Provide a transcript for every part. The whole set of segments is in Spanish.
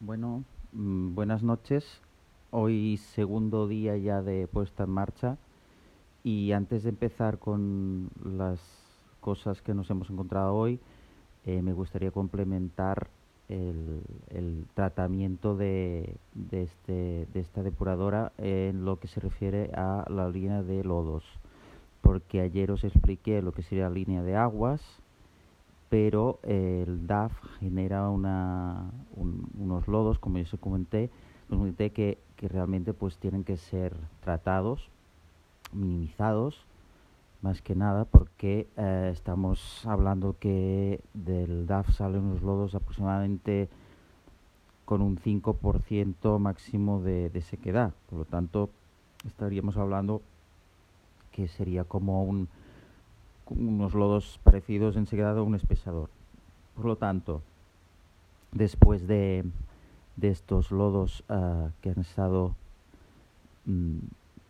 Bueno, mm, buenas noches. Hoy segundo día ya de puesta en marcha y antes de empezar con las cosas que nos hemos encontrado hoy, eh, me gustaría complementar el, el tratamiento de, de, este, de esta depuradora en lo que se refiere a la línea de lodos, porque ayer os expliqué lo que sería la línea de aguas, pero el DAF genera una, un- unos lodos, como yo os comenté, comenté que, realmente pues tienen que ser tratados, minimizados, más que nada porque eh, estamos hablando que del DAF salen unos lodos aproximadamente con un 5% máximo de sequedad. Por lo tanto, estaríamos hablando que sería como un, unos lodos parecidos en sequedad a un espesador. Por lo tanto, después de, de estos lodos ah, que han estado mm,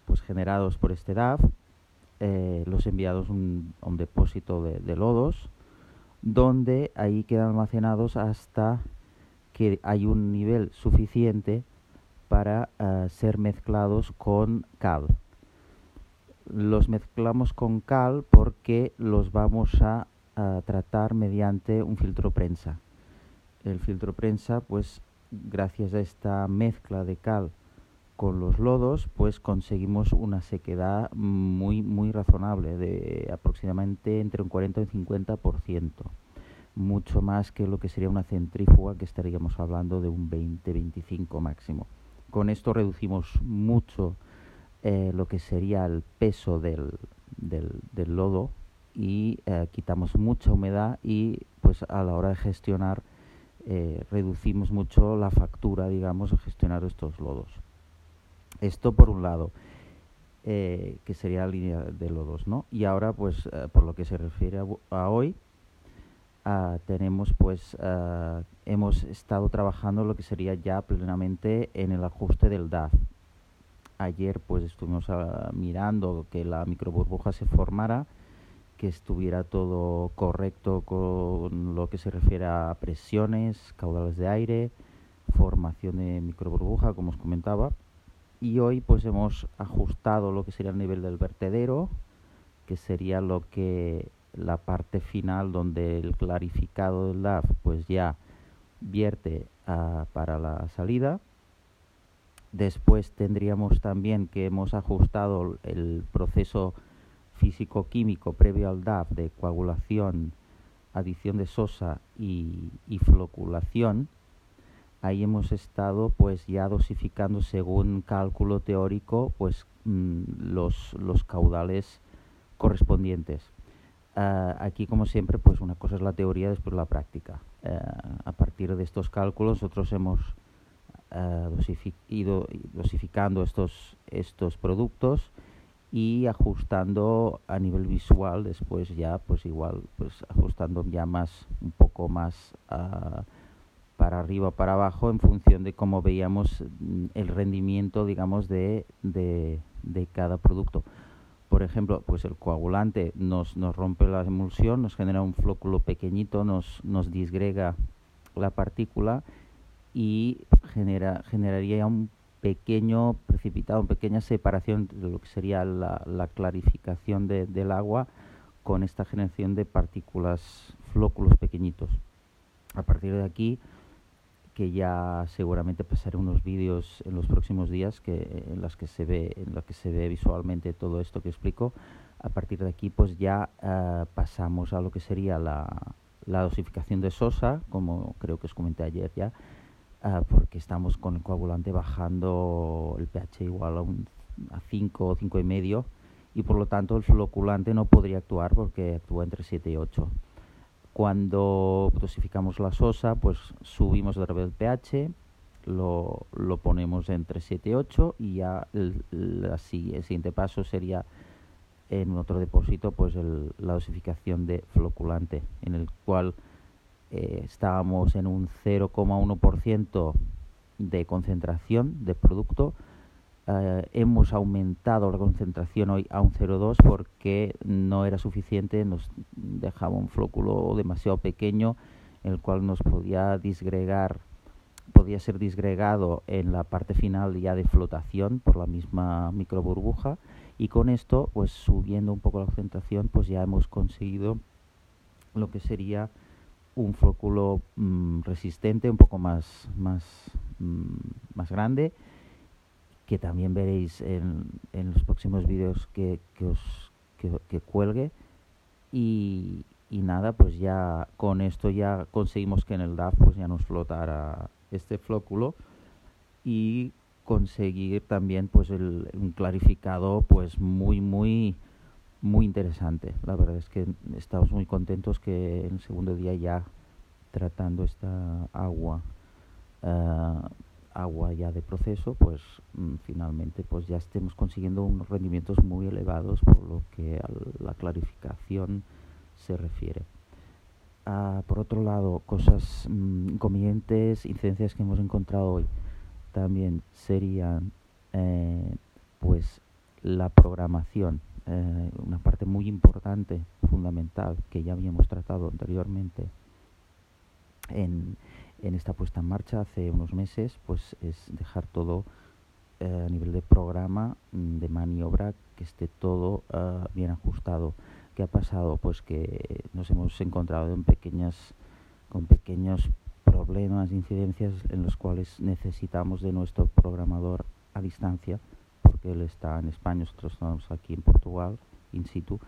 pues generados por este DAF, eh, los enviados a un depósito de, de lodos, donde ahí quedan almacenados hasta que hay un nivel suficiente para ah, ser mezclados con cal. Los mezclamos con cal porque los vamos a, a tratar mediante un filtro prensa. El filtro prensa, pues gracias a esta mezcla de cal con los lodos, pues conseguimos una sequedad muy, muy razonable, de aproximadamente entre un 40 y un 50%. Mucho más que lo que sería una centrífuga, que estaríamos hablando de un 20-25 máximo. Con esto reducimos mucho eh, lo que sería el peso del, del, lodo y eh, quitamos mucha humedad y pues a la hora de gestionar eh, reducimos mucho la factura, digamos, a gestionar estos lodos. Esto por un lado, que sería la línea de lodos, ¿no? Y ahora, pues, por lo que se refiere a hoy, ah, tenemos, pues, ah, hemos estado trabajando lo que sería ya plenamente en el ajuste del DAF. Ayer, pues, estuvimos ah, mirando que la microburbuja se formara, que estuviera todo correcto con lo que se refiere a presiones, caudales de aire, formación de microburbuja, como os comentaba. Y hoy pues hemos ajustado lo que sería el nivel del vertedero, que sería lo que la parte final donde el clarificado del DAF pues ya vierte ah, para la salida. Después tendríamos también que hemos ajustado el proceso físico-químico previo al DAF de coagulación, adición de sosa y, floculación ahí hemos estado pues ya dosificando según cálculo teórico pues mm, los, los caudales correspondientes. Ah, aquí como siempre pues una cosa es la teoría después la práctica. Eh, a partir de estos cálculos nosotros hemos ido dosificando estos, estos productos y ajustando a nivel visual después ya pues igual pues ajustando ya más un poco más ah, para arriba para abajo en función de cómo veíamos mm, el rendimiento, digamos, de, de, de cada producto. Por ejemplo, pues el coagulante nos, nos rompe la emulsión, nos genera un flóculo pequeñito, nos, nos disgrega la partícula y genera, generaría un pequeño precipitado, una pequeña separación de lo que sería la, la clarificación de- del agua con esta generación de partículas, flóculos pequeñitos. A partir de aquí, que ya seguramente pasaré unos vídeos en los próximos días que en las que se ve los que se ve visualmente todo esto que explico a partir de aquí pues ya eh, pasamos a lo que sería la dosificación de sosa como creo que os comenté ayer ya ah, porque estamos con el coagulante bajando el pH igual a, un, a 5 o 5 y medio y por lo tanto el floculante no podría actuar porque actúa entre 7 y 8 cuando dosificamos la sosa, pues subimos otra vez el pH, lo, lo ponemos entre 7 y 8 y ya el, si- el siguiente paso sería en otro depósito pues el- la dosificación de floculante, en el cual eh, estábamos en un 0,1% de concentración de producto. Eh, hemos aumentado la concentración hoy a un 0,2 porque no era suficiente, nos dejaba un flóculo demasiado pequeño, el cual nos podía disgregar podía ser disgregado en la parte final ya de flotación por la misma microburbuja y con esto pues subiendo un poco la concentración pues ya hemos conseguido lo que sería un flóculo mm, resistente un poco más más mm, más grande que también veréis en, en los próximos vídeos que, que os que, cuelgue. Y, y, nada pues ya con esto ya conseguimos que en el DAF pues ya nos flotara este flóculo y conseguir también pues el, un clarificado pues muy muy muy interesante. La verdad es que estamos muy contentos que el segundo día ya tratando esta agua uh, agua ya de proceso pues mm, finalmente pues ya estemos consiguiendo unos rendimientos muy elevados por lo que a la clarificación se refiere. Uh, por otro lado cosas mm, inconvenientes incidencias que hemos encontrado hoy también serían eh, pues la programación eh, una parte muy importante fundamental que ya habíamos tratado anteriormente en, en esta puesta en marcha hace unos meses pues es dejar todo eh, a nivel de programa mm, de maniobra que esté todo bien ajustado ¿qué ha pasado? pues que nos hemos encontrado en pequeñas con pequeños problemas, incidencias en los cuales necesitamos de nuestro programador a distancia, porque él está en España, nosotros estamos aquí en Portugal, in situ,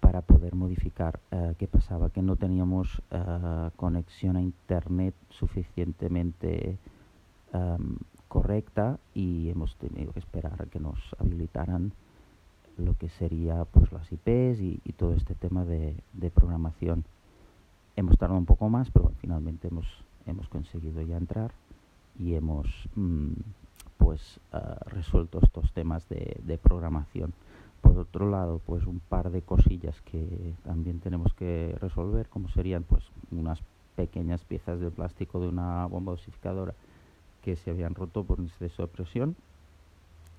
para poder modificar. Uh, ¿Qué pasaba? Que no teníamos uh, conexión a Internet suficientemente um, correcta y hemos tenido que esperar a que nos habilitaran lo que sería pues las IPs y, todo este tema de, programación hemos tardado un poco más, pero finalmente hemos, hemos conseguido ya entrar y hemos mm, pues uh, resuelto estos temas de, de, programación. Por otro lado, pues un par de cosillas que también tenemos que resolver, como serían pues unas pequeñas piezas de plástico de una bomba dosificadora que se habían roto por un exceso de presión,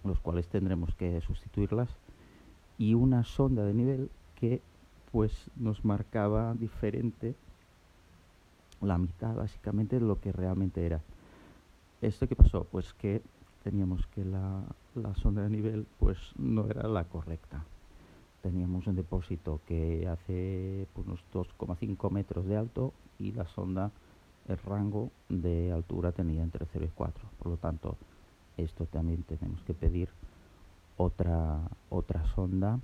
los cuales tendremos que sustituirlas, y una sonda de nivel que pues nos marcaba diferente la mitad básicamente de lo que realmente era. ¿Esto qué pasó? Pues que teníamos que la, la sonda de nivel pues no era la correcta. Teníamos un depósito que hace pues, unos 2,5 metros de alto y la sonda, el rango de altura tenía entre 0 y 4. Por lo tanto, esto también tenemos que pedir otra, otra sonda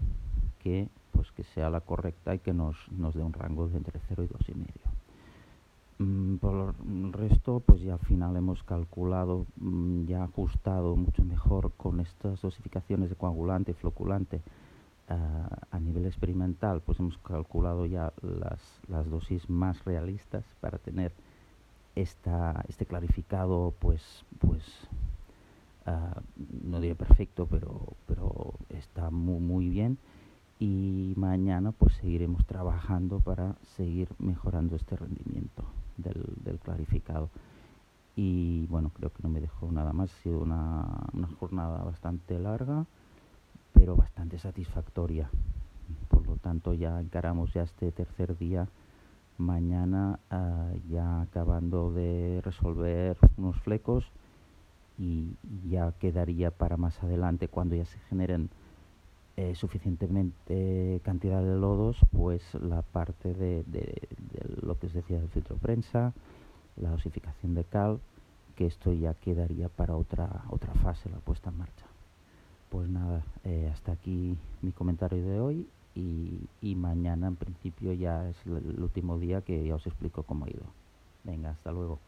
que pues que sea la correcta y que nos, nos dé un rango de entre 0 y 2,5. Mm, por el resto, pues ya al final hemos calculado, mm, ya ajustado mucho mejor con estas dosificaciones de coagulante y floculante uh, a nivel experimental, pues hemos calculado ya las, las dosis más realistas para tener esta, este clarificado, pues, pues uh, no diré perfecto, pero, pero está muy, muy bien y mañana pues seguiremos trabajando para seguir mejorando este rendimiento del, del clarificado. Y bueno creo que no me dejó nada más. Ha sido una, una jornada bastante larga pero bastante satisfactoria. Por lo tanto ya encaramos ya este tercer día. Mañana uh, ya acabando de resolver unos flecos y ya quedaría para más adelante cuando ya se generen eh, suficientemente cantidad de lodos, pues la parte de, de, lo que os decía del filtro prensa, la dosificación de cal, que esto ya quedaría para otra, otra fase, la puesta en marcha. Pues nada, eh, hasta aquí mi comentario de hoy y, y mañana en principio ya es el último día que ya os explico cómo ha ido. Venga, hasta luego.